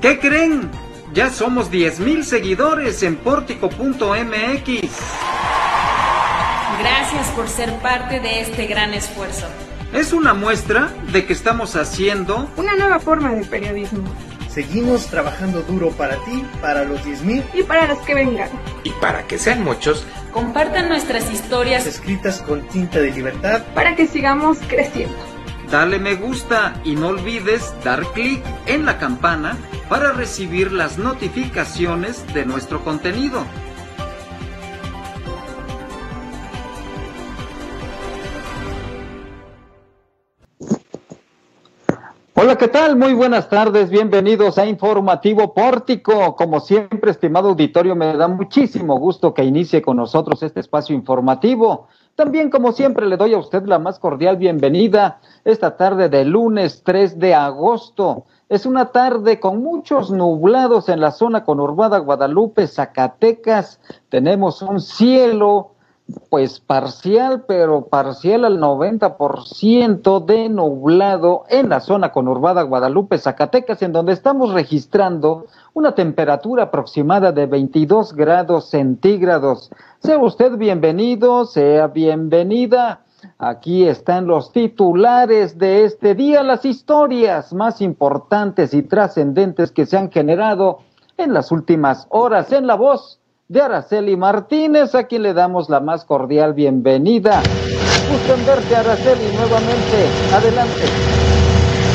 ¿Qué creen? Ya somos 10.000 seguidores en pórtico.mx. Gracias por ser parte de este gran esfuerzo. Es una muestra de que estamos haciendo una nueva forma de periodismo. Seguimos trabajando duro para ti, para los 10.000 y para los que vengan. Y para que sean muchos, compartan nuestras historias escritas con tinta de libertad para que sigamos creciendo. Dale me gusta y no olvides dar clic en la campana para recibir las notificaciones de nuestro contenido. Hola, ¿qué tal? Muy buenas tardes, bienvenidos a Informativo Pórtico. Como siempre, estimado auditorio, me da muchísimo gusto que inicie con nosotros este espacio informativo. También, como siempre, le doy a usted la más cordial bienvenida esta tarde de lunes 3 de agosto. Es una tarde con muchos nublados en la zona conurbada Guadalupe, Zacatecas. Tenemos un cielo pues parcial, pero parcial al 90% de nublado en la zona conurbada Guadalupe, Zacatecas, en donde estamos registrando una temperatura aproximada de 22 grados centígrados. Sea usted bienvenido, sea bienvenida. Aquí están los titulares de este día, las historias más importantes y trascendentes que se han generado en las últimas horas en la voz de Araceli Martínez, a quien le damos la más cordial bienvenida. Gusto en verte, Araceli, nuevamente. Adelante.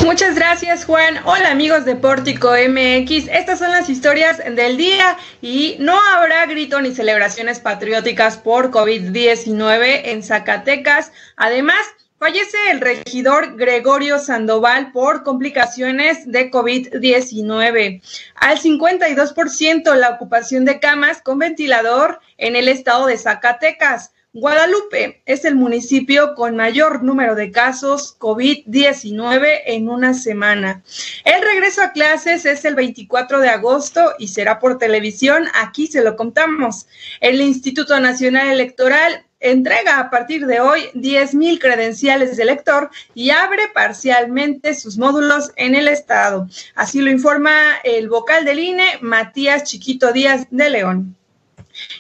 Muchas gracias Juan. Hola amigos de Pórtico MX. Estas son las historias del día y no habrá grito ni celebraciones patrióticas por COVID-19 en Zacatecas. Además, Fallece el regidor Gregorio Sandoval por complicaciones de COVID-19. Al 52% la ocupación de camas con ventilador en el estado de Zacatecas. Guadalupe es el municipio con mayor número de casos COVID-19 en una semana. El regreso a clases es el 24 de agosto y será por televisión. Aquí se lo contamos. El Instituto Nacional Electoral entrega a partir de hoy 10.000 credenciales de elector y abre parcialmente sus módulos en el estado. Así lo informa el vocal del INE, Matías Chiquito Díaz de León.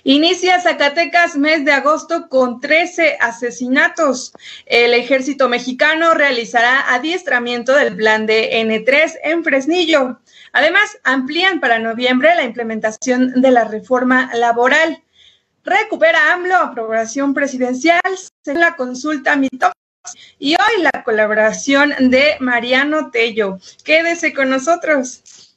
Inicia Zacatecas mes de agosto con 13 asesinatos. El ejército mexicano realizará adiestramiento del plan de N3 en Fresnillo. Además, amplían para noviembre la implementación de la reforma laboral. Recupera AMLO, aprobación presidencial, la consulta Mitox y hoy la colaboración de Mariano Tello. Quédese con nosotros.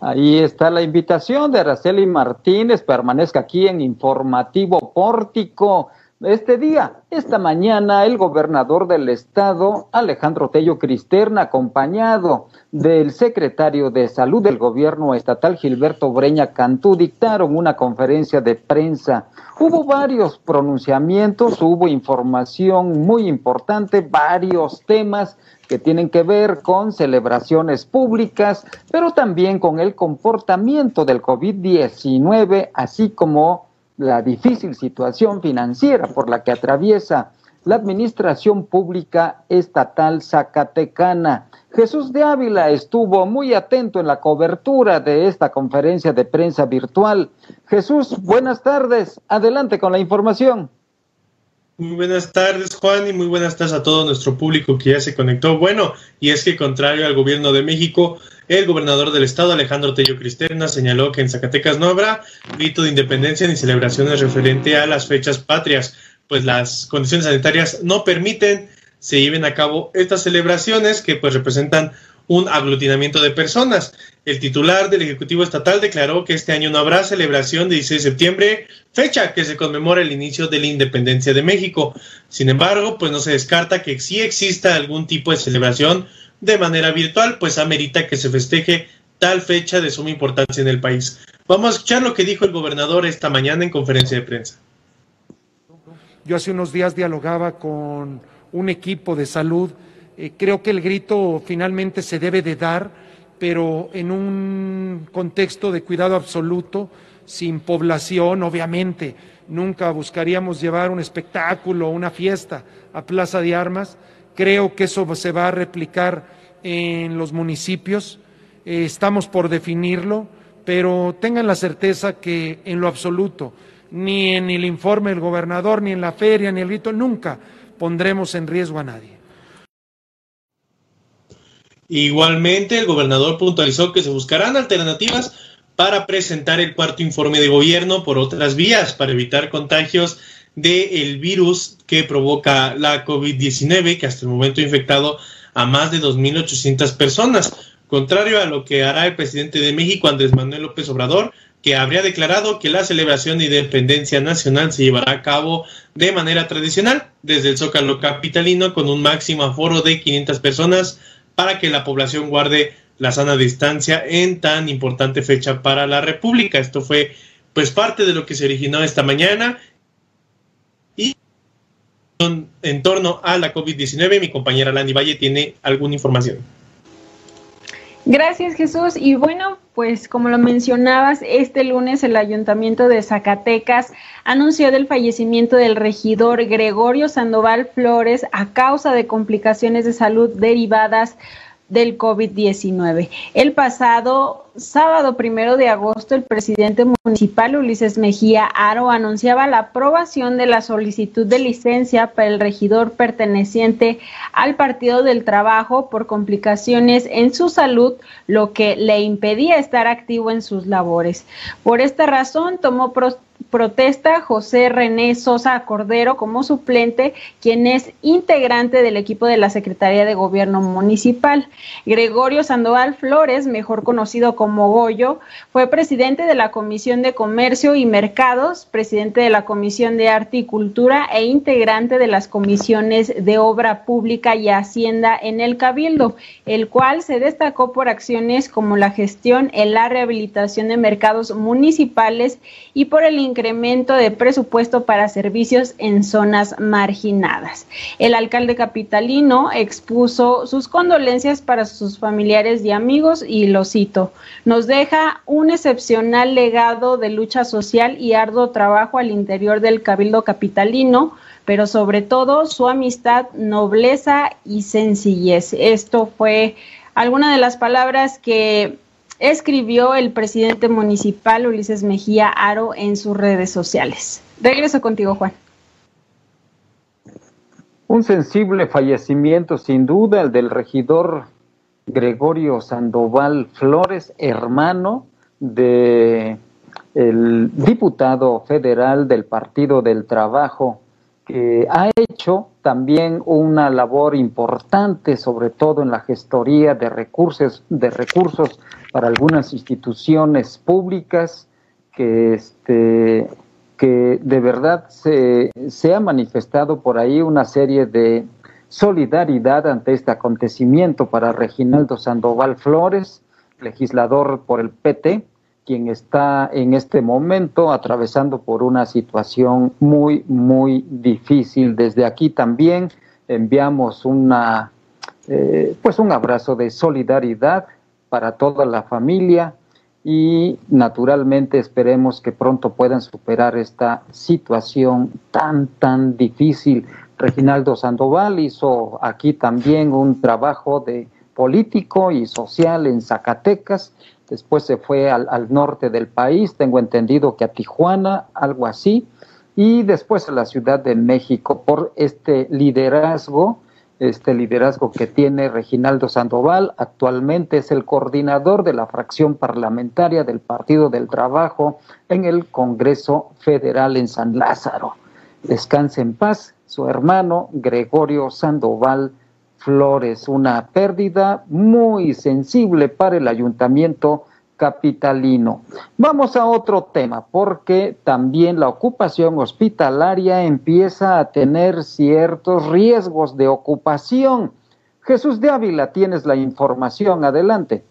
Ahí está la invitación de Araceli Martínez. Permanezca aquí en Informativo Pórtico. Este día, esta mañana, el gobernador del estado, Alejandro Tello Cristerna, acompañado del secretario de Salud del gobierno estatal, Gilberto Breña Cantú, dictaron una conferencia de prensa. Hubo varios pronunciamientos, hubo información muy importante, varios temas que tienen que ver con celebraciones públicas, pero también con el comportamiento del COVID-19, así como la difícil situación financiera por la que atraviesa la Administración Pública Estatal Zacatecana. Jesús de Ávila estuvo muy atento en la cobertura de esta conferencia de prensa virtual. Jesús, buenas tardes. Adelante con la información. Muy buenas tardes, Juan, y muy buenas tardes a todo nuestro público que ya se conectó. Bueno, y es que contrario al gobierno de México, el gobernador del estado, Alejandro Tello Cristerna, señaló que en Zacatecas no habrá grito de independencia ni celebraciones referente a las fechas patrias, pues las condiciones sanitarias no permiten se lleven a cabo estas celebraciones que pues representan un aglutinamiento de personas. El titular del Ejecutivo Estatal declaró que este año no habrá celebración de 16 de septiembre, fecha que se conmemora el inicio de la independencia de México. Sin embargo, pues no se descarta que sí exista algún tipo de celebración de manera virtual, pues amerita que se festeje tal fecha de suma importancia en el país. Vamos a escuchar lo que dijo el gobernador esta mañana en conferencia de prensa. Yo hace unos días dialogaba con un equipo de salud eh, creo que el grito finalmente se debe de dar, pero en un contexto de cuidado absoluto, sin población, obviamente. Nunca buscaríamos llevar un espectáculo, una fiesta a Plaza de Armas. Creo que eso se va a replicar en los municipios. eh, estamos por definirlo, pero tengan la certeza que en lo absoluto, ni en el informe del gobernador, ni en la feria, ni el grito, nunca pondremos en riesgo a nadie. Igualmente, el gobernador puntualizó que se buscarán alternativas para presentar el cuarto informe de gobierno por otras vías para evitar contagios del virus que provoca la COVID-19, que hasta el momento ha infectado a más de 2.800 personas, contrario a lo que hará el presidente de México, Andrés Manuel López Obrador, que habría declarado que la celebración de independencia nacional se llevará a cabo de manera tradicional desde el Zócalo Capitalino con un máximo aforo de 500 personas para que la población guarde la sana distancia en tan importante fecha para la República. Esto fue pues parte de lo que se originó esta mañana y en torno a la COVID-19 mi compañera Landy Valle tiene alguna información. Gracias Jesús. Y bueno, pues como lo mencionabas, este lunes el Ayuntamiento de Zacatecas anunció del fallecimiento del regidor Gregorio Sandoval Flores a causa de complicaciones de salud derivadas del COVID-19. El pasado sábado primero de agosto, el presidente municipal Ulises Mejía Aro anunciaba la aprobación de la solicitud de licencia para el regidor perteneciente al Partido del Trabajo por complicaciones en su salud, lo que le impedía estar activo en sus labores. Por esta razón, tomó protesta José René Sosa Cordero como suplente, quien es integrante del equipo de la Secretaría de Gobierno Municipal. Gregorio Sandoval Flores, mejor conocido como Goyo, fue presidente de la Comisión de Comercio y Mercados, presidente de la Comisión de Arte y Cultura e integrante de las comisiones de Obra Pública y Hacienda en el Cabildo, el cual se destacó por acciones como la gestión en la rehabilitación de mercados municipales y por el incremento de presupuesto para servicios en zonas marginadas. El alcalde capitalino expuso sus condolencias para sus familiares y amigos y lo cito, nos deja un excepcional legado de lucha social y arduo trabajo al interior del cabildo capitalino, pero sobre todo su amistad, nobleza y sencillez. Esto fue alguna de las palabras que escribió el presidente municipal Ulises Mejía Aro en sus redes sociales. Regreso contigo, Juan. Un sensible fallecimiento, sin duda, el del regidor Gregorio Sandoval Flores, hermano de el diputado federal del Partido del Trabajo, que ha hecho también una labor importante, sobre todo en la gestoría de recursos, de recursos para algunas instituciones públicas, que, este, que de verdad se, se ha manifestado por ahí una serie de solidaridad ante este acontecimiento para Reginaldo Sandoval Flores, legislador por el PT, quien está en este momento atravesando por una situación muy, muy difícil. Desde aquí también enviamos una, eh, pues un abrazo de solidaridad para toda la familia y naturalmente esperemos que pronto puedan superar esta situación tan, tan difícil. Reginaldo Sandoval hizo aquí también un trabajo de político y social en Zacatecas después se fue al, norte del país, tengo entendido que a Tijuana, algo así, y después a la Ciudad de México por este liderazgo, este liderazgo que tiene Reginaldo Sandoval, actualmente es el coordinador de la fracción parlamentaria del Partido del Trabajo en el Congreso Federal en San Lázaro. Descanse en paz, su hermano Gregorio Sandoval Flores, una pérdida muy sensible para el ayuntamiento capitalino. Vamos a otro tema, porque también la ocupación hospitalaria empieza a tener ciertos riesgos de ocupación. Jesús de Ávila, tienes la información, adelante.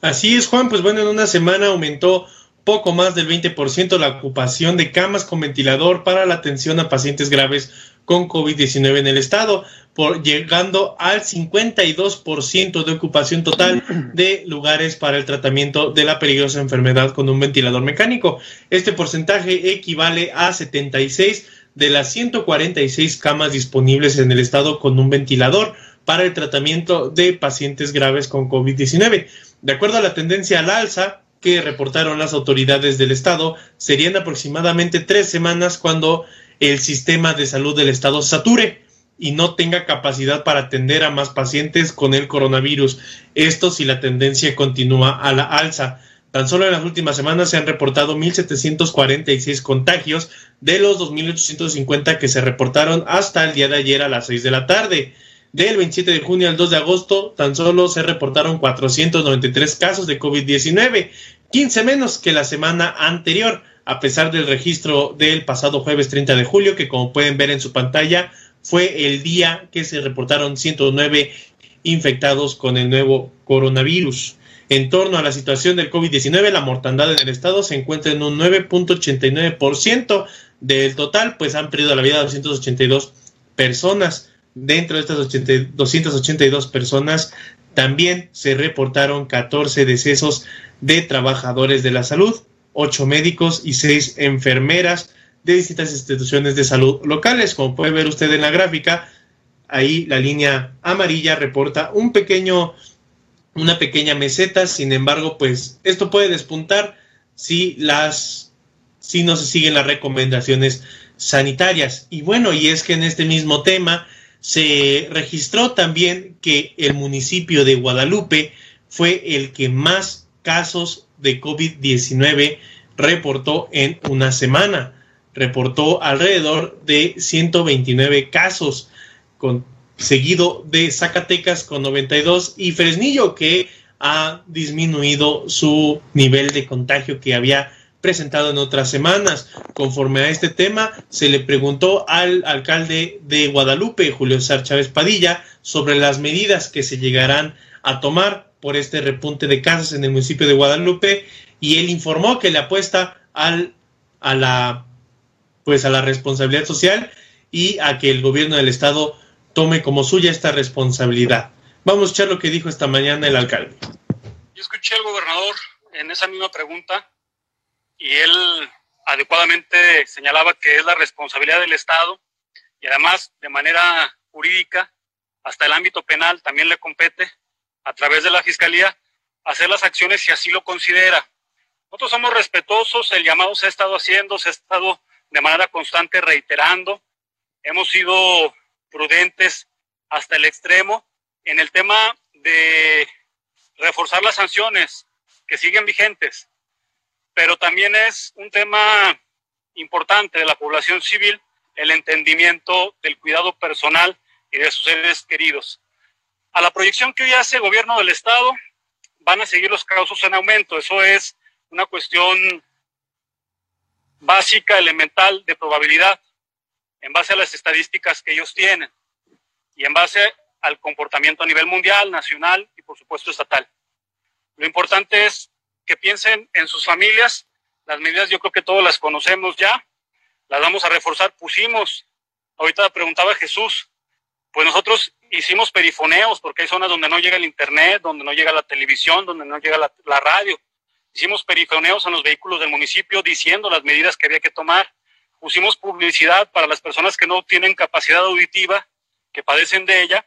Así es, Juan, pues bueno, en una semana aumentó poco más del 20% la ocupación de camas con ventilador para la atención a pacientes graves con COVID-19 en el estado, por llegando al 52% de ocupación total de lugares para el tratamiento de la peligrosa enfermedad con un ventilador mecánico. Este porcentaje equivale a 76 de las 146 camas disponibles en el estado con un ventilador para el tratamiento de pacientes graves con COVID-19. De acuerdo a la tendencia al alza que reportaron las autoridades del Estado, serían aproximadamente tres semanas cuando el sistema de salud del Estado sature y no tenga capacidad para atender a más pacientes con el coronavirus. Esto si la tendencia continúa a la alza. Tan solo en las últimas semanas se han reportado 1.746 contagios de los 2.850 que se reportaron hasta el día de ayer a las 6 de la tarde. Del 27 de junio al 2 de agosto, tan solo se reportaron 493 casos de COVID-19, 15 menos que la semana anterior, a pesar del registro del pasado jueves 30 de julio, que como pueden ver en su pantalla, fue el día que se reportaron 109 infectados con el nuevo coronavirus. En torno a la situación del COVID-19, la mortandad en el estado se encuentra en un 9.89% del total, pues han perdido la vida 282 personas. Dentro de estas 282 personas también se reportaron 14 decesos de trabajadores de la salud, 8 médicos y 6 enfermeras de distintas instituciones de salud locales. Como puede ver usted en la gráfica, ahí la línea amarilla reporta un pequeño una pequeña meseta, sin embargo, pues esto puede despuntar si las si no se siguen las recomendaciones sanitarias. Y bueno, y es que en este mismo tema se registró también que el municipio de Guadalupe fue el que más casos de COVID-19 reportó en una semana. Reportó alrededor de 129 casos, con seguido de Zacatecas con 92 y Fresnillo que ha disminuido su nivel de contagio que había presentado en otras semanas. Conforme a este tema, se le preguntó al alcalde de Guadalupe, Julio César Chávez Padilla, sobre las medidas que se llegarán a tomar por este repunte de casos en el municipio de Guadalupe y él informó que le apuesta al, a la pues a la responsabilidad social y a que el gobierno del estado tome como suya esta responsabilidad. Vamos a escuchar lo que dijo esta mañana el alcalde. Yo escuché al gobernador en esa misma pregunta y él adecuadamente señalaba que es la responsabilidad del Estado y además de manera jurídica, hasta el ámbito penal también le compete a través de la Fiscalía hacer las acciones si así lo considera. Nosotros somos respetuosos, el llamado se ha estado haciendo, se ha estado de manera constante reiterando, hemos sido prudentes hasta el extremo en el tema de reforzar las sanciones que siguen vigentes, pero también es un tema importante de la población civil el entendimiento del cuidado personal y de sus seres queridos. A la proyección que hoy hace el gobierno del Estado, van a seguir los casos en aumento. Eso es una cuestión básica, elemental de probabilidad en base a las estadísticas que ellos tienen y en base al comportamiento a nivel mundial, nacional y por supuesto estatal. Lo importante es que piensen en sus familias. Las medidas yo creo que todos las conocemos ya, las vamos a reforzar. Pusimos, ahorita preguntaba Jesús, pues nosotros hicimos perifoneos porque hay zonas donde no llega el internet, donde no llega la televisión, donde no llega la, radio. Hicimos perifoneos en los vehículos del municipio diciendo las medidas que había que tomar pusimos publicidad para las personas que no tienen capacidad auditiva, que padecen de ella,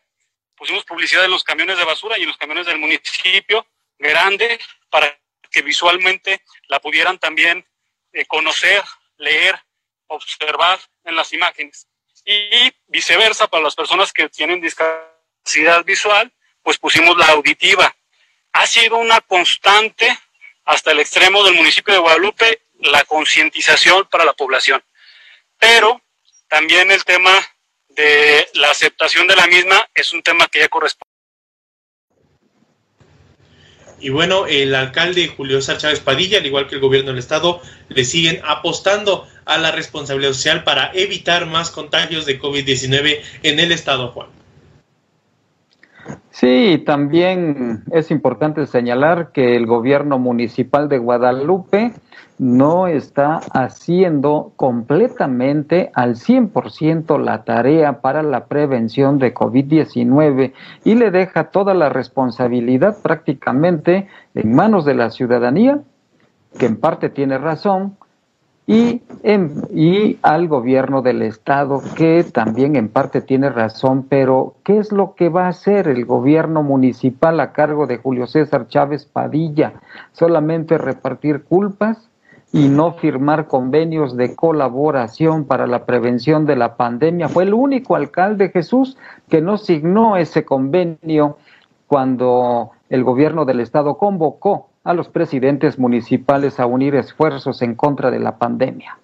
pusimos publicidad en los camiones de basura y en los camiones del municipio grande para que visualmente la pudieran también eh, conocer, leer, observar en las imágenes. Y viceversa, para las personas que tienen discapacidad visual, pues pusimos la auditiva. Ha sido una constante hasta el extremo del municipio de Guadalupe la concientización para la población pero también el tema de la aceptación de la misma es un tema que ya corresponde. Y bueno, el alcalde Julio César Chávez Padilla, al igual que el gobierno del estado, le siguen apostando a la responsabilidad social para evitar más contagios de COVID-19 en el estado, Juan. Sí, también es importante señalar que el gobierno municipal de Guadalupe no está haciendo completamente al 100% la tarea para la prevención de COVID-19 y le deja toda la responsabilidad prácticamente en manos de la ciudadanía, que en parte tiene razón, y, y al gobierno del estado, que también en parte tiene razón, pero ¿qué es lo que va a hacer el gobierno municipal a cargo de Julio César Chávez Padilla? ¿Solamente repartir culpas? Y no firmar convenios de colaboración para la prevención de la pandemia. Fue el único alcalde Jesús que no signó ese convenio cuando el gobierno del estado convocó a los presidentes municipales a unir esfuerzos en contra de la pandemia.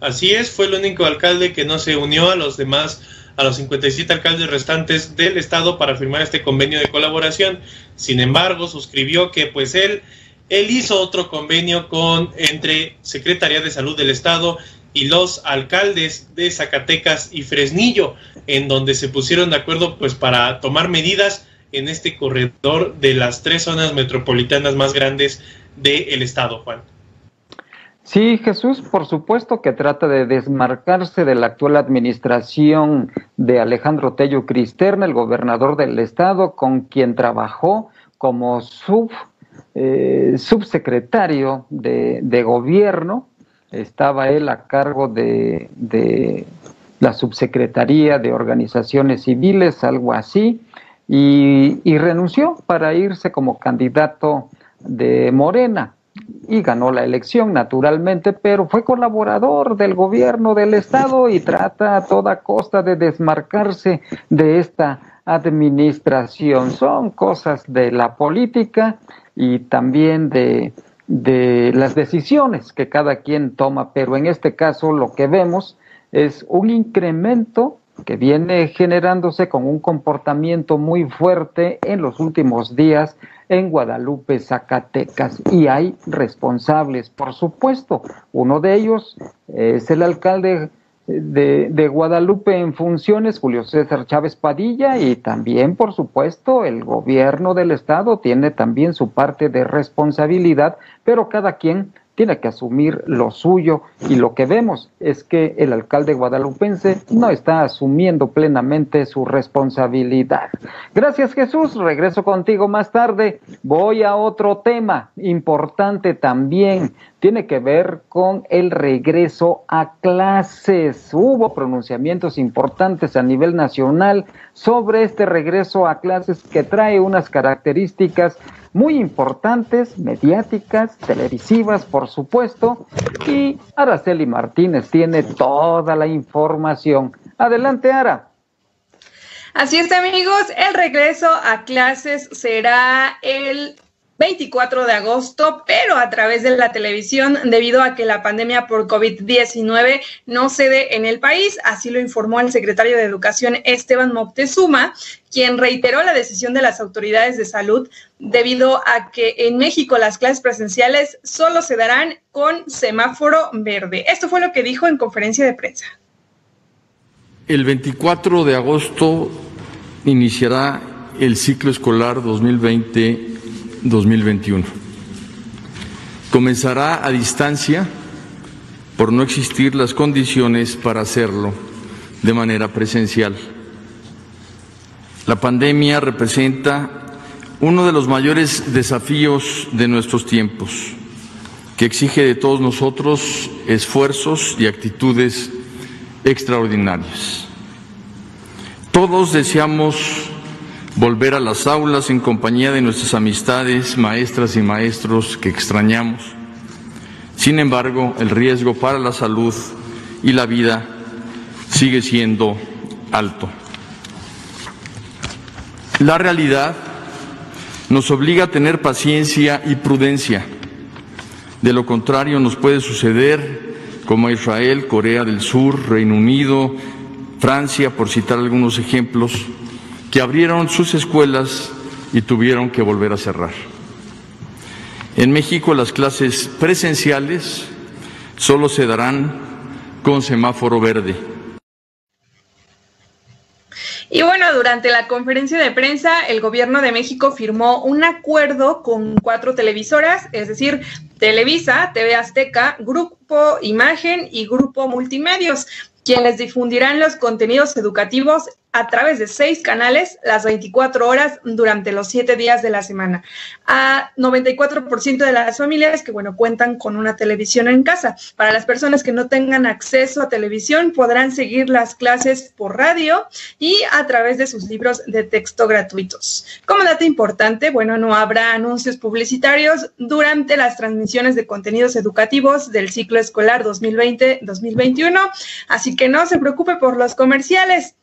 Así es, fue el único alcalde que no se unió a los demás, a los 57 alcaldes restantes del estado para firmar este convenio de colaboración. Sin embargo, suscribió que pues él, él hizo otro convenio con entre Secretaría de Salud del estado y los alcaldes de Zacatecas y Fresnillo, en donde se pusieron de acuerdo pues para tomar medidas en este corredor de las tres zonas metropolitanas más grandes del estado, Juan. Sí, Jesús, por supuesto que trata de desmarcarse de la actual administración de Alejandro Tello Cristerna, el gobernador del estado, con quien trabajó como sub, eh, subsecretario de, gobierno. Estaba él a cargo de, de la subsecretaría de organizaciones civiles, algo así y, renunció para irse como candidato de Morena y ganó la elección naturalmente, pero fue colaborador del gobierno del estado y trata a toda costa de desmarcarse de esta administración. Son cosas de la política y también de, de las decisiones que cada quien toma, pero en este caso lo que vemos es un incremento que viene generándose con un comportamiento muy fuerte en los últimos días en Guadalupe, Zacatecas. Y hay responsables, por supuesto. Uno de ellos es el alcalde de, de, Guadalupe en funciones, Julio César Chávez Padilla, y también, por supuesto, el gobierno del estado tiene también su parte de responsabilidad, pero cada quien tiene que asumir lo suyo y lo que vemos es que el alcalde guadalupense no está asumiendo plenamente su responsabilidad. Gracias Jesús, regreso contigo más tarde. Voy a otro tema importante también, tiene que ver con el regreso a clases. Hubo pronunciamientos importantes a nivel nacional sobre este regreso a clases que trae unas características muy importantes, mediáticas, televisivas, por supuesto, y Araceli Martínez tiene toda la información. Adelante, Ara. Así es, amigos, el regreso a clases será el 24 de agosto, pero a través de la televisión debido a que la pandemia por COVID-19 no cede en el país, así lo informó el secretario de Educación Esteban Moctezuma, quien reiteró la decisión de las autoridades de salud debido a que en México las clases presenciales solo se darán con semáforo verde. Esto fue lo que dijo en conferencia de prensa. El 24 de agosto iniciará el ciclo escolar 2020 2021. Comenzará a distancia por no existir las condiciones para hacerlo de manera presencial. La pandemia representa uno de los mayores desafíos de nuestros tiempos, que exige de todos nosotros esfuerzos y actitudes extraordinarias. Todos deseamos volver a las aulas en compañía de nuestras amistades, maestras y maestros que extrañamos. Sin embargo, el riesgo para la salud y la vida sigue siendo alto. La realidad nos obliga a tener paciencia y prudencia. De lo contrario, nos puede suceder como a Israel, Corea del Sur, Reino Unido, Francia, por citar algunos ejemplos, que abrieron sus escuelas y tuvieron que volver a cerrar. En México las clases presenciales solo se darán con semáforo verde. Y bueno, durante la conferencia de prensa, el gobierno de México firmó un acuerdo con cuatro televisoras, es decir, Televisa, TV Azteca, Grupo Imagen y Grupo Multimedios, quienes difundirán los contenidos educativos a través de seis canales las 24 horas durante los siete días de la semana. A 94% de las familias que, bueno, cuentan con una televisión en casa. Para las personas que no tengan acceso a televisión, podrán seguir las clases por radio y a través de sus libros de texto gratuitos. Como dato importante, bueno, no habrá anuncios publicitarios durante las transmisiones de contenidos educativos del ciclo escolar 2020-2021, así que no se preocupe por los comerciales.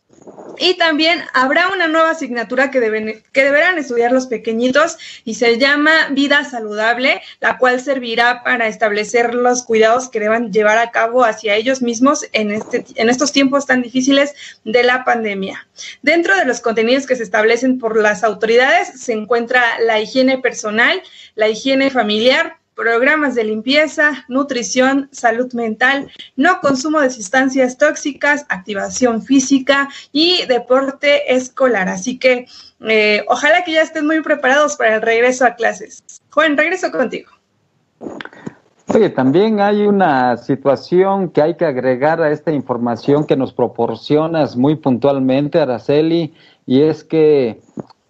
Y también habrá una nueva asignatura que, deben, que deberán estudiar los pequeñitos y se llama Vida Saludable, la cual servirá para establecer los cuidados que deban llevar a cabo hacia ellos mismos en, este, en estos tiempos tan difíciles de la pandemia. Dentro de los contenidos que se establecen por las autoridades se encuentra la higiene personal, la higiene familiar, programas de limpieza, nutrición, salud mental, no consumo de sustancias tóxicas, activación física y deporte escolar. Así que eh, ojalá que ya estén muy preparados para el regreso a clases. Juan, regreso contigo. Oye, también hay una situación que hay que agregar a esta información que nos proporcionas muy puntualmente, Araceli, y es que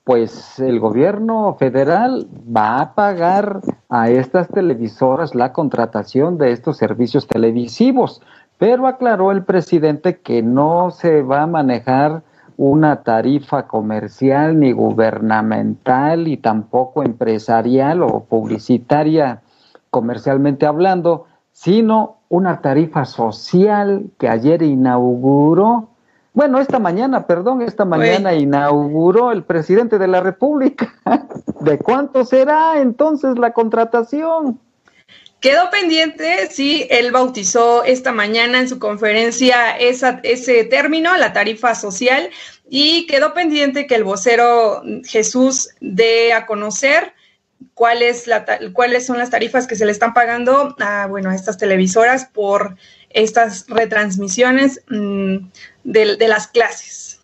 pues el gobierno federal va a pagar a estas televisoras la contratación de estos servicios televisivos, pero aclaró el presidente que no se va a manejar una tarifa comercial ni gubernamental y tampoco empresarial o publicitaria comercialmente hablando, sino una tarifa social que ayer inauguró bueno, esta mañana, perdón, esta mañana inauguró el presidente de la República. ¿De cuánto será entonces la contratación? Quedó pendiente, sí, él bautizó esta mañana en su conferencia esa, ese término, la tarifa social, y quedó pendiente que el vocero Jesús dé a conocer cuál la, cuáles son las tarifas que se le están pagando a, bueno, a estas televisoras por estas retransmisiones mm, de, las clases.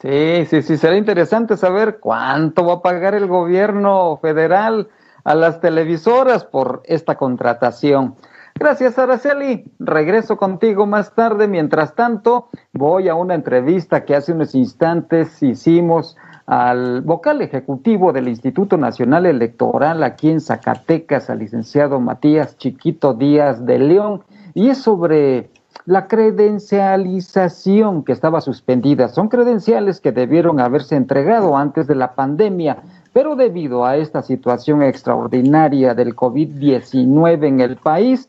Sí, sí, sí, será interesante saber cuánto va a pagar el gobierno federal a las televisoras por esta contratación. Gracias, Araceli. Regreso contigo más tarde. Mientras tanto, voy a una entrevista que hace unos instantes hicimos al vocal ejecutivo del Instituto Nacional Electoral aquí en Zacatecas, al licenciado Matías Chiquito Díaz de León, y es sobre la credencialización que estaba suspendida. Son credenciales que debieron haberse entregado antes de la pandemia, pero debido a esta situación extraordinaria del COVID-19 en el país,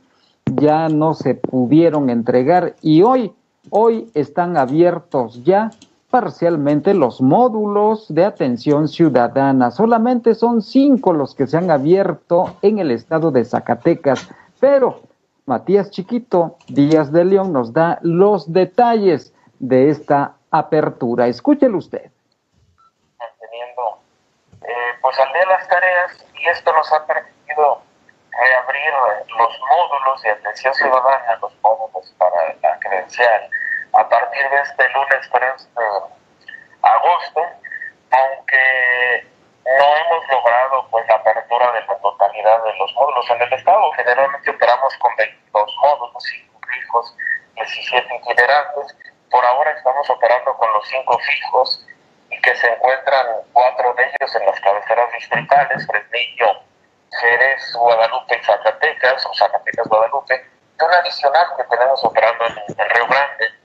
ya no se pudieron entregar y hoy, hoy están abiertos ya parcialmente los módulos de atención ciudadana. Solamente son cinco los que se han abierto en el estado de Zacatecas, pero Matías Chiquito Díaz de León nos da los detalles de esta apertura. Escúchelo usted. Eh, pues al día las tareas y esto nos ha permitido reabrir los módulos de atención ciudadana, los módulos para la credencial a partir de este lunes 3 de agosto, aunque no hemos logrado pues la apertura de la totalidad de los módulos en el estado. Generalmente operamos con 22 módulos, 5 fijos, 17 itinerantes. Por ahora estamos operando con los 5 fijos y que se encuentran cuatro de ellos en las cabeceras distritales, Fresnillo, Jerez, Guadalupe y Zacatecas, o Zacatecas, Guadalupe, y un adicional que tenemos operando en, en Río Grande,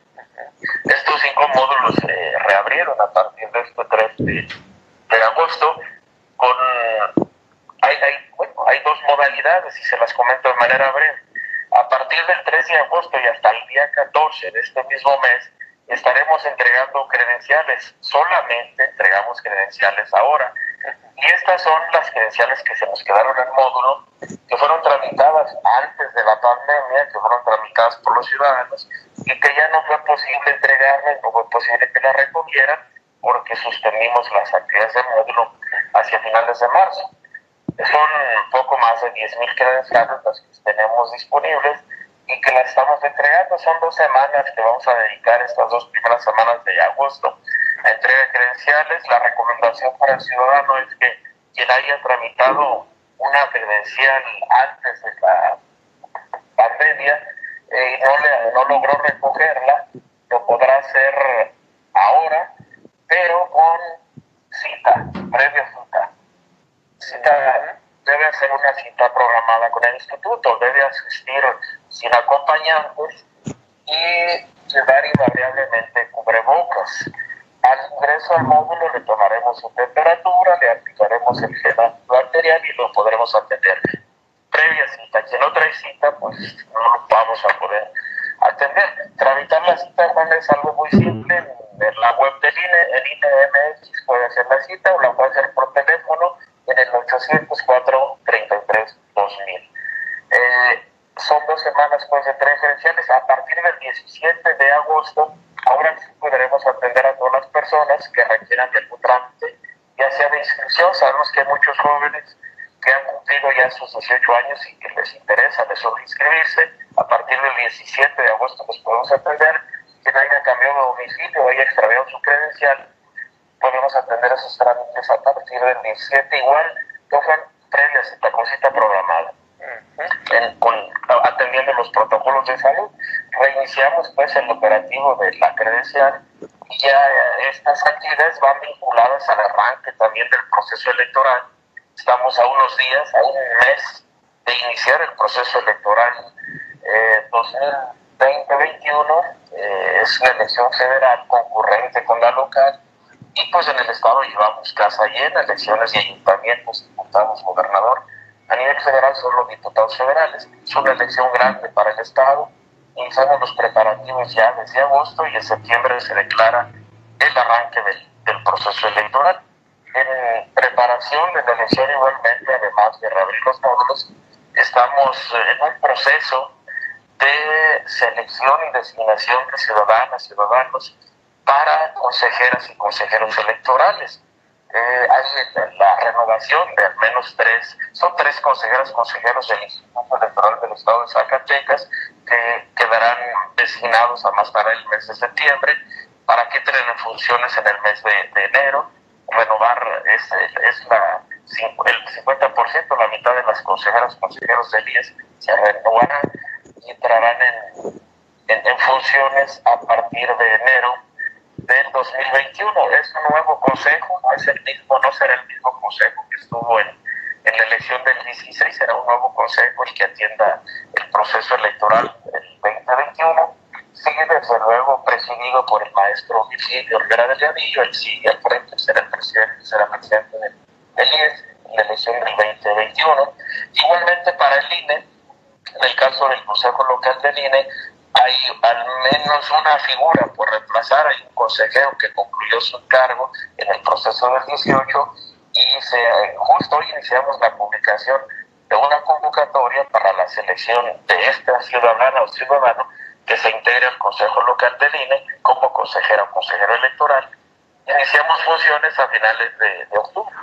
estos cinco módulos se reabrieron a partir de este 3 de, agosto con hay, hay, dos modalidades y se las comento de manera breve. A partir del 3 de agosto y hasta el día 14 de este mismo mes estaremos entregando credenciales. Solamente entregamos credenciales ahora. Y estas son las credenciales que se nos quedaron en módulo, que fueron tramitadas antes de la pandemia, que fueron tramitadas por los ciudadanos y que ya no fue posible entregarlas, no fue posible que las recogieran porque suspendimos las actividades de módulo hacia finales de marzo. Son poco más de 10.000 credenciales las que tenemos disponibles y que las estamos entregando. Son dos semanas que vamos a dedicar estas dos primeras semanas de agosto a entrega de credenciales. La recomendación para el ciudadano es que quien haya tramitado una credencial antes de la pandemia eh, y no, le, no logró recogerla, lo podrá hacer ahora previa cita. Cita debe hacer una cita programada con el instituto, debe asistir sin acompañantes y llevar invariablemente cubrebocas. Al ingreso al módulo le tomaremos su temperatura, le aplicaremos el gel antibacterial y lo podremos atender. Previa cita, quien no trae cita, pues no vamos a poder atender. Tramitar la cita, Juan, es algo muy simple. En la web del INE, el INEMX puede hacer la cita o la puede hacer por teléfono en el 804 33 2000. Eh, son dos semanas pues de tres credenciales. A partir del 17 de agosto, ahora sí podremos atender a todas las personas que requieran de algún trámite, ya sea de inscripción. Sabemos que hay muchos jóvenes que han cumplido ya sus 18 años y que les interesa de inscribirse. Partir del 17 de agosto los podemos atender. Quien haya cambiado de domicilio o haya extraviado su credencial, podemos atender esos trámites a partir del 17. Igual, cojan previa cita, con cita programada atendiendo los protocolos de salud. Reiniciamos pues el operativo de la credencial y ya estas actividades van vinculadas al arranque también del proceso electoral. Estamos a unos días, a un mes de iniciar el proceso electoral eh, 2020-2021. Eh, es una elección federal concurrente con la local y pues en el estado llevamos casa llena, elecciones de ayuntamientos, diputados, gobernador a nivel federal son los diputados federales. Es una elección grande para el Estado. Iniciamos los preparativos ya desde agosto y en septiembre se declara el arranque del, del proceso electoral. En preparación de la elección igualmente, además de reabrir los módulos, estamos en un proceso de selección y designación de ciudadanas, y ciudadanos para consejeras y consejeros electorales eh, hay la renovación de al menos tres, son tres consejeras, consejeros del Instituto Electoral del Estado de Zacatecas que quedarán designados a más tarde el mes de septiembre para que entren en funciones en el mes de, enero. Renovar es, es la, el 50%, la mitad de las consejeras, consejeros del IES se renovarán entrarán en, en funciones a partir de enero del 2021. Es un nuevo consejo, es el mismo, no será el mismo consejo que estuvo en, en la elección del 16, será un nuevo consejo el que atienda el proceso electoral del 2021. Sigue desde luego presidido por el maestro Virgilio Rivera del Llanillo, él sigue al frente, será el presidente, será presidente del, del IES en la elección del 2021. Igualmente para el INE, en el caso del Consejo Local del INE, hay al menos una figura por reemplazar, hay un consejero que concluyó su cargo en el proceso del 18 y justo hoy iniciamos la publicación de una convocatoria para la selección de esta ciudadana o ciudadano que se integre al Consejo Local del INE como consejera o consejero electoral. Iniciamos funciones a finales de octubre.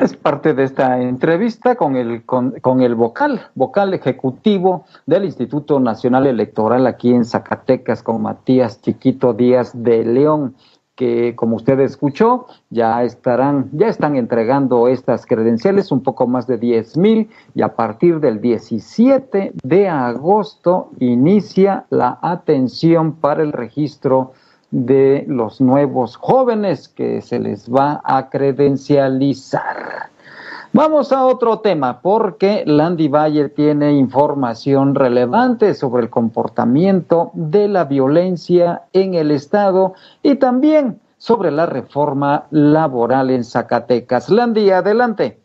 Es parte de esta entrevista con el, con, el vocal, vocal ejecutivo del Instituto Nacional Electoral aquí en Zacatecas, con Matías Chiquito Díaz de León, que como usted escuchó, ya estarán, ya están entregando estas credenciales, un poco más de 10 mil, y a partir del 17 de agosto inicia la atención para el registro de los nuevos jóvenes que se les va a credencializar. Vamos a otro tema, porque Landy Valle tiene información relevante sobre el comportamiento de la violencia en el Estado y también sobre la reforma laboral en Zacatecas. Landy, adelante.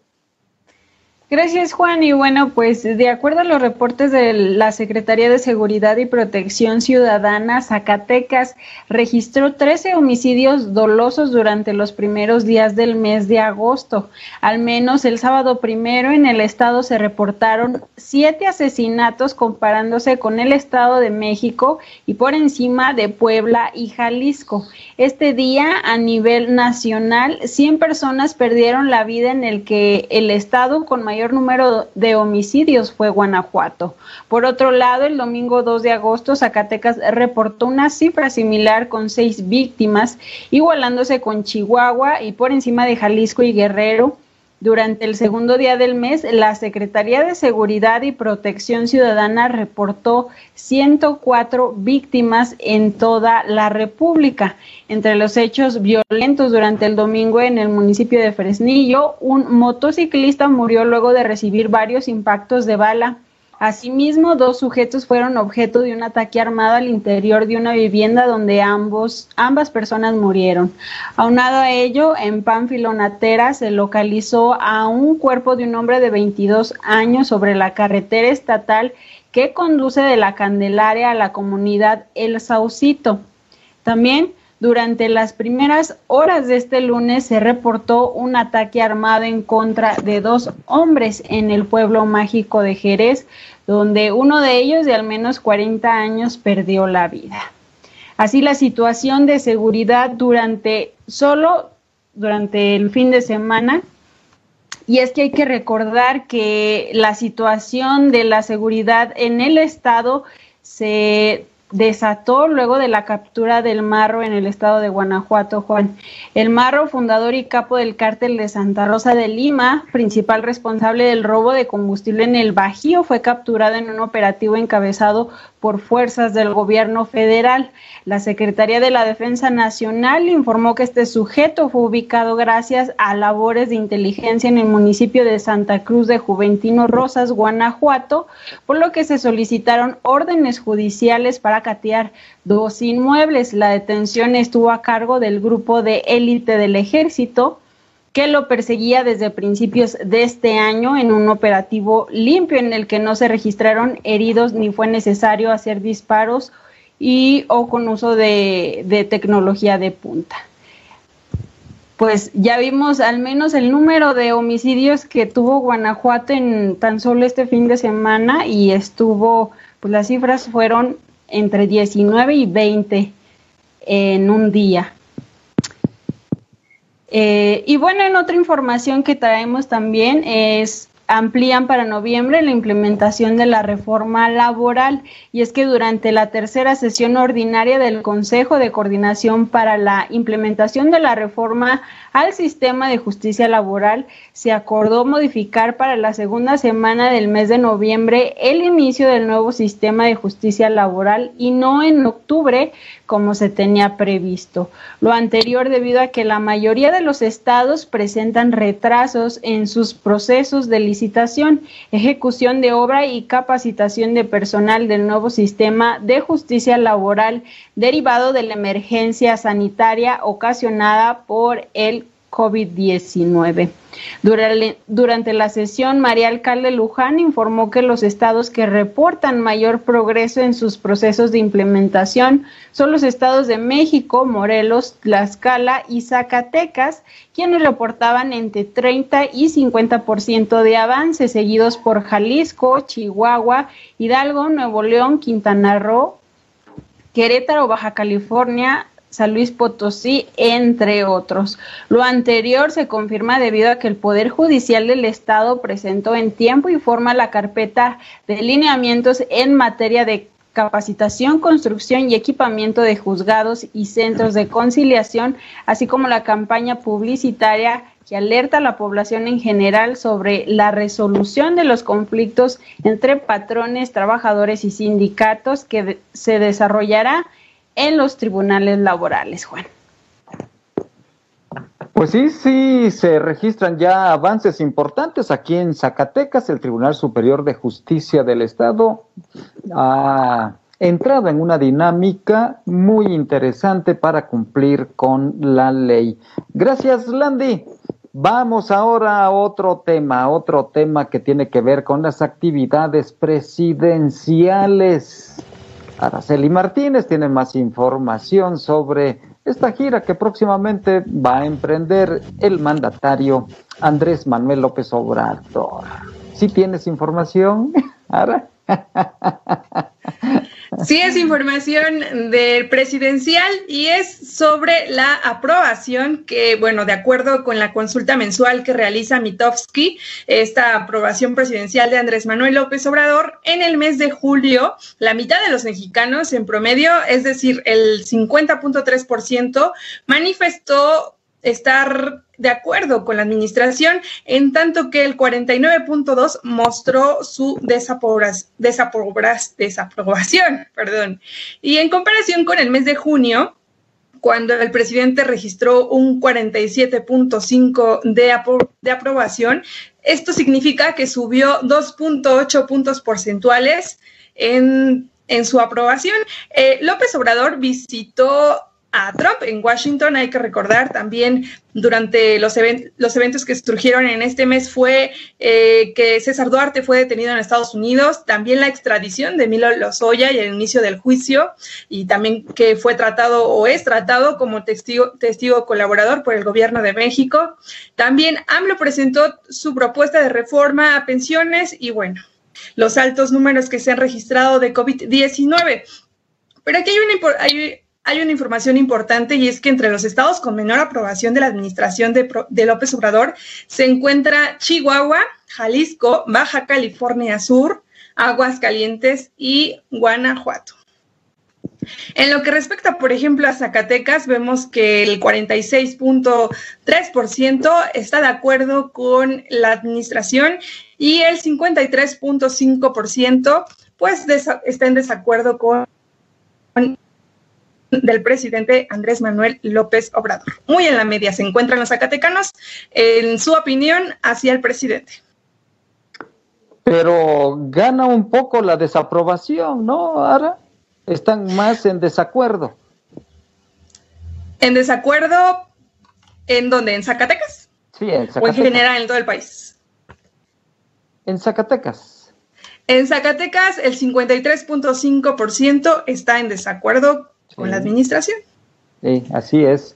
Gracias, Juan. Y bueno, pues de acuerdo a los reportes de la Secretaría de Seguridad y Protección Ciudadana, Zacatecas registró 13 homicidios dolosos durante los primeros días del mes de agosto. Al menos el sábado primero en el estado se reportaron siete asesinatos comparándose con el Estado de México y por encima de Puebla y Jalisco. Este día, a nivel nacional, 100 personas perdieron la vida en el que el estado con mayor número de homicidios fue Guanajuato. Por otro lado, el domingo 2 de agosto, Zacatecas reportó una cifra similar con seis víctimas, igualándose con Chihuahua y por encima de Jalisco y Guerrero Durante el segundo día del mes, la Secretaría de Seguridad y Protección Ciudadana reportó 104 víctimas en toda la República. Entre los hechos violentos durante el domingo en el municipio de Fresnillo, un motociclista murió luego de recibir varios impactos de bala Asimismo, dos sujetos fueron objeto de un ataque armado al interior de una vivienda donde ambos, ambas personas murieron. Aunado a ello, en Pánfilo Natera se localizó a un cuerpo de un hombre de 22 años sobre la carretera estatal que conduce de la Candelaria a la comunidad El Saucito. También durante las primeras horas de este lunes se reportó un ataque armado en contra de dos hombres en el pueblo mágico de Jerez, donde uno de ellos de al menos 40 años perdió la vida. Así la situación de seguridad durante solo durante el fin de semana y es que hay que recordar que la situación de la seguridad en el estado se desató luego de la captura del Marro en el estado de Guanajuato, Juan. El Marro, fundador y capo del cártel de Santa Rosa de Lima, principal responsable del robo de combustible en el Bajío, fue capturado en un operativo encabezado por fuerzas del gobierno federal. La Secretaría de la Defensa Nacional informó que este sujeto fue ubicado gracias a labores de inteligencia en el municipio de Santa Cruz de Juventino Rosas, Guanajuato, por lo que se solicitaron órdenes judiciales para catear dos inmuebles. La detención estuvo a cargo del grupo de élite del ejército que lo perseguía desde principios de este año en un operativo limpio en el que no se registraron heridos ni fue necesario hacer disparos y o con uso de, de tecnología de punta. Pues ya vimos al menos el número de homicidios que tuvo Guanajuato en tan solo este fin de semana y estuvo, pues las cifras fueron entre 19 y 20 en un día. Eh, y bueno, en otra información que traemos también es amplían para noviembre la implementación de la reforma laboral y es que durante la tercera sesión ordinaria del Consejo de Coordinación para la implementación de la reforma al sistema de justicia laboral se acordó modificar para la segunda semana del mes de noviembre el inicio del nuevo sistema de justicia laboral y no en octubre como se tenía previsto. Lo anterior debido a que la mayoría de los estados presentan retrasos en sus procesos de licitación, ejecución de obra y capacitación de personal del nuevo sistema de justicia laboral derivado de la emergencia sanitaria ocasionada por el COVID-19. Durante la sesión, María Alcalde Luján informó que los estados que reportan mayor progreso en sus procesos de implementación son los estados de México, Morelos, Tlaxcala y Zacatecas, quienes reportaban entre 30 y 50% de avance, seguidos por Jalisco, Chihuahua, Hidalgo, Nuevo León, Quintana Roo, Querétaro, Baja California, San Luis Potosí, entre otros. Lo anterior se confirma debido a que el Poder Judicial del Estado presentó en tiempo y forma la carpeta de lineamientos en materia de capacitación, construcción y equipamiento de juzgados y centros de conciliación, así como la campaña publicitaria que alerta a la población en general sobre la resolución de los conflictos entre patrones, trabajadores y sindicatos que se desarrollará en los tribunales laborales, Juan. Pues sí, sí, se registran ya avances importantes aquí en Zacatecas. El Tribunal Superior de Justicia del Estado ha entrado en una dinámica muy interesante para cumplir con la ley. Gracias, Landy. Vamos ahora a otro tema, otro tema que tiene que ver con las actividades presidenciales. Araceli Martínez tiene más información sobre esta gira que próximamente va a emprender el mandatario Andrés Manuel López Obrador. ¿Sí tienes información, Ara? Sí, es información del presidencial y es sobre la aprobación que, bueno, de acuerdo con la consulta mensual que realiza Mitofsky, esta aprobación presidencial de Andrés Manuel López Obrador, en el mes de julio, la mitad de los mexicanos en promedio, es decir, el 50.3%, manifestó estar de acuerdo con la administración, en tanto que el 49.2 mostró su desaprobación. Perdón. Y en comparación con el mes de junio, cuando el presidente registró un 47.5 de, de aprobación, esto significa que subió 2.8 puntos porcentuales en, en su aprobación. Eh, López Obrador visitó a Trump en Washington. Hay que recordar también durante los, los eventos que surgieron en este mes fue eh, que César Duarte fue detenido en Estados Unidos, también la extradición de Milo Lozoya y el inicio del juicio, y también que fue tratado o es tratado como testigo, testigo colaborador por el gobierno de México. También AMLO presentó su propuesta de reforma a pensiones y bueno, los altos números que se han registrado de COVID-19. Pero aquí hay una, hay, hay una información importante y es que entre los estados con menor aprobación de la administración de, López Obrador se encuentra Chihuahua, Jalisco, Baja California Sur, Aguascalientes y Guanajuato. En lo que respecta, por ejemplo, a Zacatecas, vemos que el 46.3% está de acuerdo con la administración y el 53.5% pues está en desacuerdo con del presidente Andrés Manuel López Obrador. Muy en la media se encuentran los zacatecanos en su opinión hacia el presidente. Pero gana un poco la desaprobación, ¿no? Ahora están más en desacuerdo. ¿En desacuerdo en dónde? ¿En Zacatecas? Sí, en Zacatecas. ¿O en general en todo el país? En Zacatecas. En Zacatecas, el 53.5% está en desacuerdo con la administración. Sí, así es.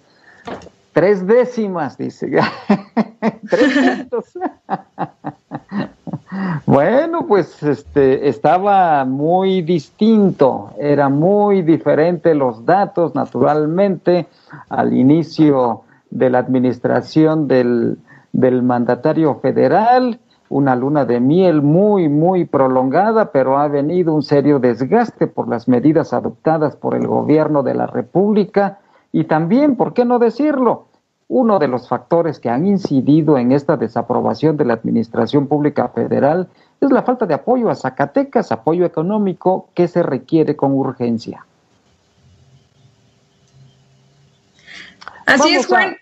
Tres décimas, dice. Tres puntos. bueno, pues este estaba muy distinto, era muy diferente los datos, naturalmente, al inicio de la administración del, del mandatario federal una luna de miel muy, muy prolongada, pero ha venido un serio desgaste por las medidas adoptadas por el gobierno de la República y también, ¿por qué no decirlo? Uno de los factores que han incidido en esta desaprobación de la Administración Pública Federal es la falta de apoyo a Zacatecas, apoyo económico que se requiere con urgencia. Así es, Juan.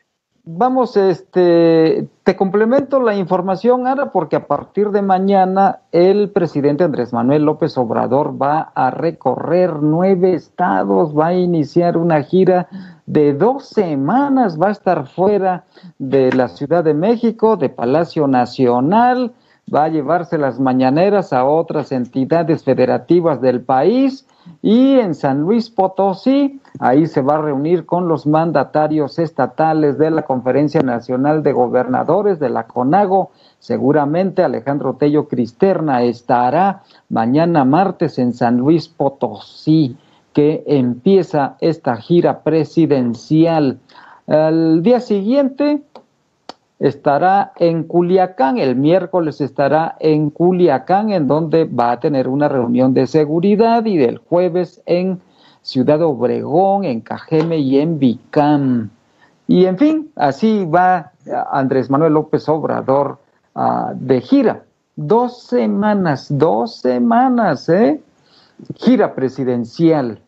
Vamos, este, te complemento la información, Ara, porque a partir de mañana el presidente Andrés Manuel López Obrador va a recorrer nueve estados, va a iniciar una gira de dos semanas, va a estar fuera de la Ciudad de México, de Palacio Nacional, va a llevarse las mañaneras a otras entidades federativas del país y en San Luis Potosí, ahí se va a reunir con los mandatarios estatales de la Conferencia Nacional de Gobernadores de la CONAGO. Seguramente Alejandro Tello Cristerna estará mañana martes en San Luis Potosí, que empieza esta gira presidencial. Al día siguiente, estará en Culiacán, el miércoles estará en Culiacán, en donde va a tener una reunión de seguridad y del jueves en Ciudad Obregón, en Cajeme y en Vicam. Y en fin, así va Andrés Manuel López Obrador uh, de gira. Dos semanas, dos semanas, ¿eh? Gira presidencial.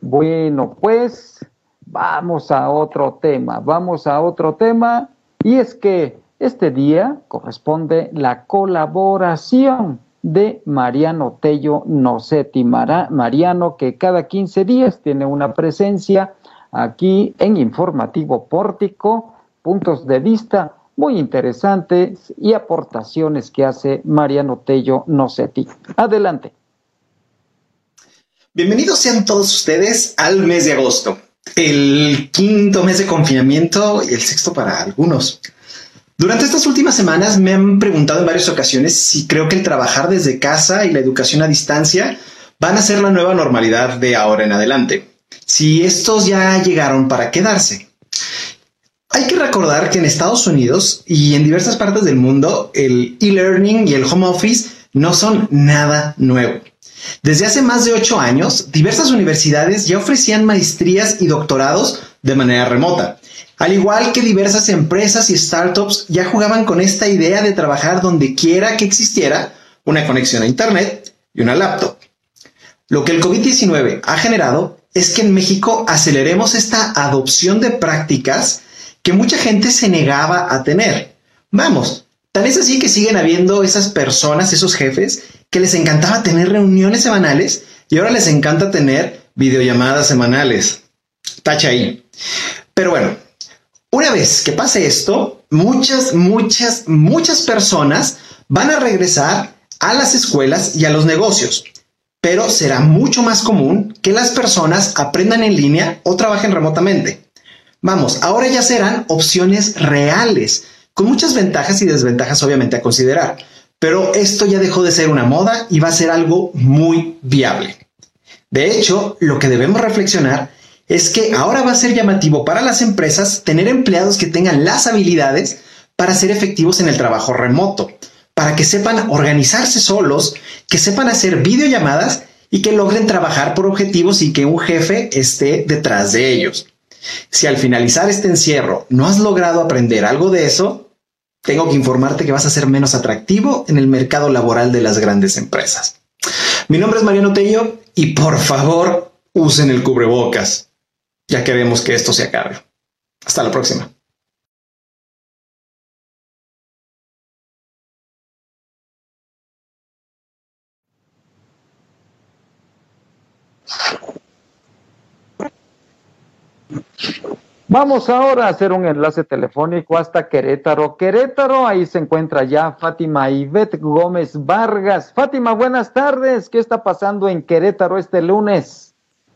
Bueno, pues vamos a otro tema, vamos a otro tema y es que este día corresponde la colaboración de Mariano Tello Nocetti. Mariano que cada 15 días tiene una presencia aquí en Informativo Pórtico, puntos de vista muy interesantes y aportaciones que hace Mariano Tello Nocetti. Adelante. Bienvenidos sean todos ustedes al mes de agosto el quinto mes de confinamiento y el sexto para algunos. Durante estas últimas semanas me han preguntado en varias ocasiones si creo que el trabajar desde casa y la educación a distancia van a ser la nueva normalidad de ahora en adelante. Si estos ya llegaron para quedarse. Hay que recordar que en Estados Unidos y en diversas partes del mundo el e-learning y el home office no son nada nuevo. Desde hace más de ocho años, diversas universidades ya ofrecían maestrías y doctorados de manera remota. Al igual que diversas empresas y startups ya jugaban con esta idea de trabajar donde quiera que existiera una conexión a Internet y una laptop. Lo que el COVID-19 ha generado es que en México aceleremos esta adopción de prácticas que mucha gente se negaba a tener. Vamos, tal es así que siguen habiendo esas personas, esos jefes, que les encantaba tener reuniones semanales y ahora les encanta tener videollamadas semanales. Tacha ahí. Pero bueno, una vez que pase esto, muchas, muchas, muchas personas van a regresar a las escuelas y a los negocios, pero será mucho más común que las personas aprendan en línea o trabajen remotamente. Vamos, ahora ya serán opciones reales, con muchas ventajas y desventajas obviamente a considerar, pero esto ya dejó de ser una moda y va a ser algo muy viable. De hecho, lo que debemos reflexionar es que ahora va a ser llamativo para las empresas tener empleados que tengan las habilidades para ser efectivos en el trabajo remoto, para que sepan organizarse solos, que sepan hacer videollamadas y que logren trabajar por objetivos y que un jefe esté detrás de ellos. Si al finalizar este encierro no has logrado aprender algo de eso, tengo que informarte que vas a ser menos atractivo en el mercado laboral de las grandes empresas. Mi nombre es Mariano Tello y por favor usen el cubrebocas, ya queremos que esto se acabe. Hasta la próxima. Vamos ahora a hacer un enlace telefónico hasta Querétaro. Querétaro, ahí se encuentra ya Fátima Ivette Gómez Vargas. Fátima, buenas tardes. ¿Qué está pasando en Querétaro este lunes?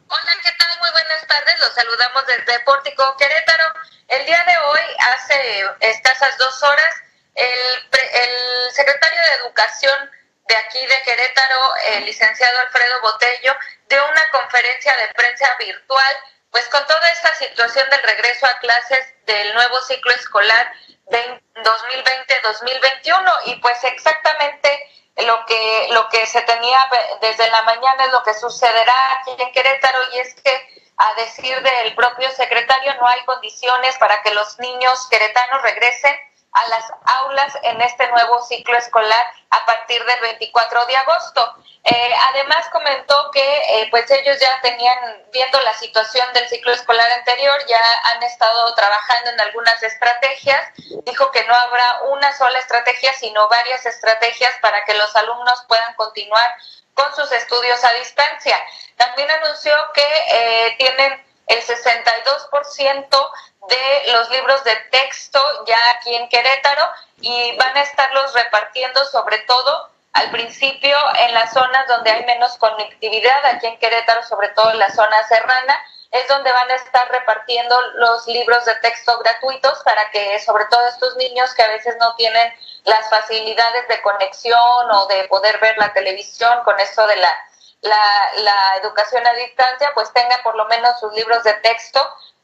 Hola, ¿qué tal? Muy buenas tardes. Los saludamos desde Pórtico Querétaro. El día de hoy, hace escasas dos horas, el, el secretario de Educación de aquí de Querétaro, el licenciado Alfredo Botello, dio una conferencia de prensa virtual pues con toda esta situación del regreso a clases del nuevo ciclo escolar 2020-2021 y pues exactamente lo que lo que se tenía desde la mañana es lo que sucederá aquí en Querétaro y es que a decir del propio secretario no hay condiciones para que los niños queretanos regresen a las aulas en este nuevo ciclo escolar a partir del 24 de agosto. Eh, además comentó que eh, pues ellos ya tenían, viendo la situación del ciclo escolar anterior, ya han estado trabajando en algunas estrategias. Dijo que no habrá una sola estrategia, sino varias estrategias para que los alumnos puedan continuar con sus estudios a distancia. También anunció que eh, tienen el 62% de los libros de texto ya aquí en Querétaro y van a estarlos repartiendo sobre todo al principio en las zonas donde hay menos conectividad, aquí en Querétaro, sobre todo en la zona serrana, es donde van a estar repartiendo los libros de texto gratuitos para que sobre todo estos niños que a veces no tienen las facilidades de conexión o de poder ver la televisión con esto de la, la, la educación a distancia, pues tengan por lo menos sus libros de texto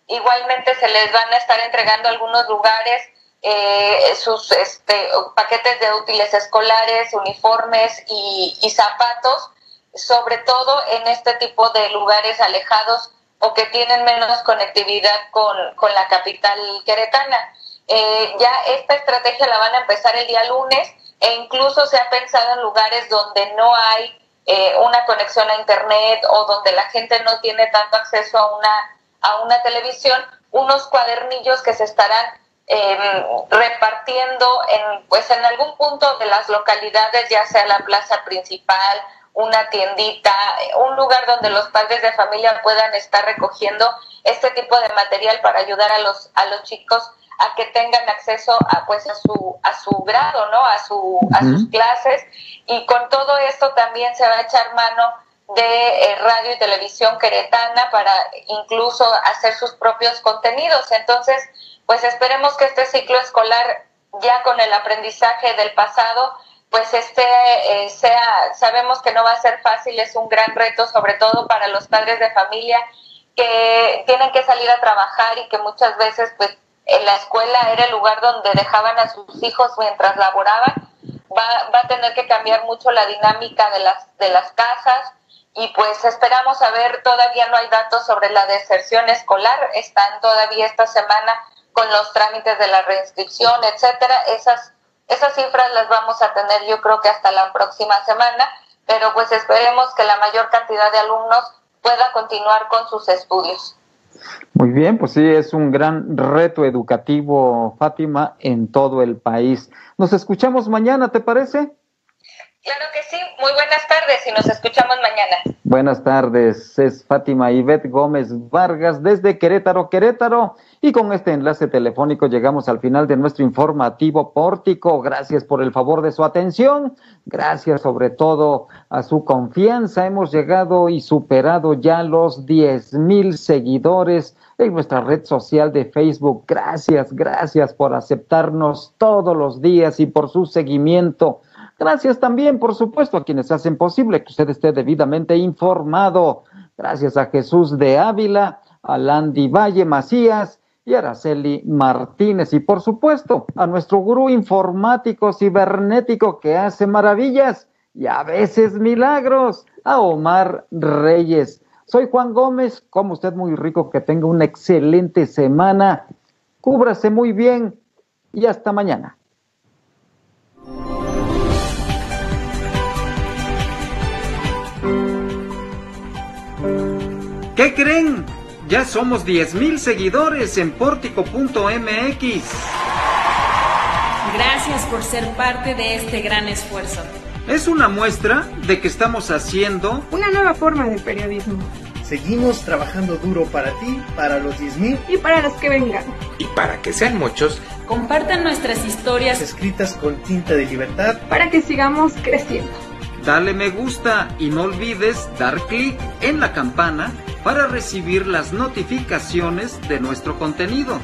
Igualmente se les van a estar entregando algunos lugares eh, sus este, paquetes de útiles escolares, uniformes y, zapatos, sobre todo en este tipo de lugares alejados o que tienen menos conectividad con, la capital queretana. Eh, ya esta estrategia la van a empezar el día lunes e incluso se ha pensado en lugares donde no hay eh, una conexión a internet o donde la gente no tiene tanto acceso a una a una televisión unos cuadernillos que se estarán em, repartiendo en pues en algún punto de las localidades, ya sea la plaza principal, una tiendita, un lugar donde los padres de familia puedan estar recogiendo este tipo de material para ayudar a los a los chicos a que tengan acceso a pues a su a su grado, ¿no? A su a sus clases y con todo esto también se va a echar mano de eh, radio y televisión queretana para incluso hacer sus propios contenidos. Entonces, pues esperemos que este ciclo escolar, ya con el aprendizaje del pasado, pues este eh, sea, sabemos que no va a ser fácil, es un gran reto, sobre todo para los padres de familia que tienen que salir a trabajar y que muchas veces, pues, la escuela era el lugar donde dejaban a sus hijos mientras laboraban va, va a tener que cambiar mucho la dinámica de las, de las casas y pues esperamos saber, todavía no hay datos sobre la deserción escolar, están todavía esta semana con los trámites de la reinscripción, etcétera. Esas, esas cifras las vamos a tener yo creo que hasta la próxima semana, pero pues esperemos que la mayor cantidad de alumnos pueda continuar con sus estudios. Muy bien, pues sí, es un gran reto educativo, Fátima, en todo el país. Nos escuchamos mañana, ¿te parece? Claro que sí, muy buenas tardes y nos escuchamos mañana. Buenas tardes, es Fátima Ivette Gómez Vargas desde Querétaro, Querétaro. Y con este enlace telefónico llegamos al final de nuestro informativo pórtico. Gracias por el favor de su atención. Gracias sobre todo a su confianza. Hemos llegado y superado ya los 10 mil seguidores en nuestra red social de Facebook. Gracias, gracias por aceptarnos todos los días y por su seguimiento. Gracias también, por supuesto, a quienes hacen posible que usted esté debidamente informado. Gracias a Jesús de Ávila, a Landy Valle Macías y a Araceli Martínez. Y por supuesto, a nuestro gurú informático cibernético que hace maravillas y a veces milagros, a Omar Reyes. Soy Juan Gómez, como usted muy rico, que tenga una excelente semana. Cúbrase muy bien y hasta mañana. ¿Qué creen? Ya somos 10.000 seguidores en pórtico.mx. Gracias por ser parte de este gran esfuerzo. Es una muestra de que estamos haciendo una nueva forma de periodismo. Seguimos trabajando duro para ti, para los 10.000 y para los que vengan. Y para que sean muchos, compartan nuestras historias escritas con tinta de libertad para que sigamos creciendo. Dale me gusta y no olvides dar clic en la campana para recibir las notificaciones de nuestro contenido.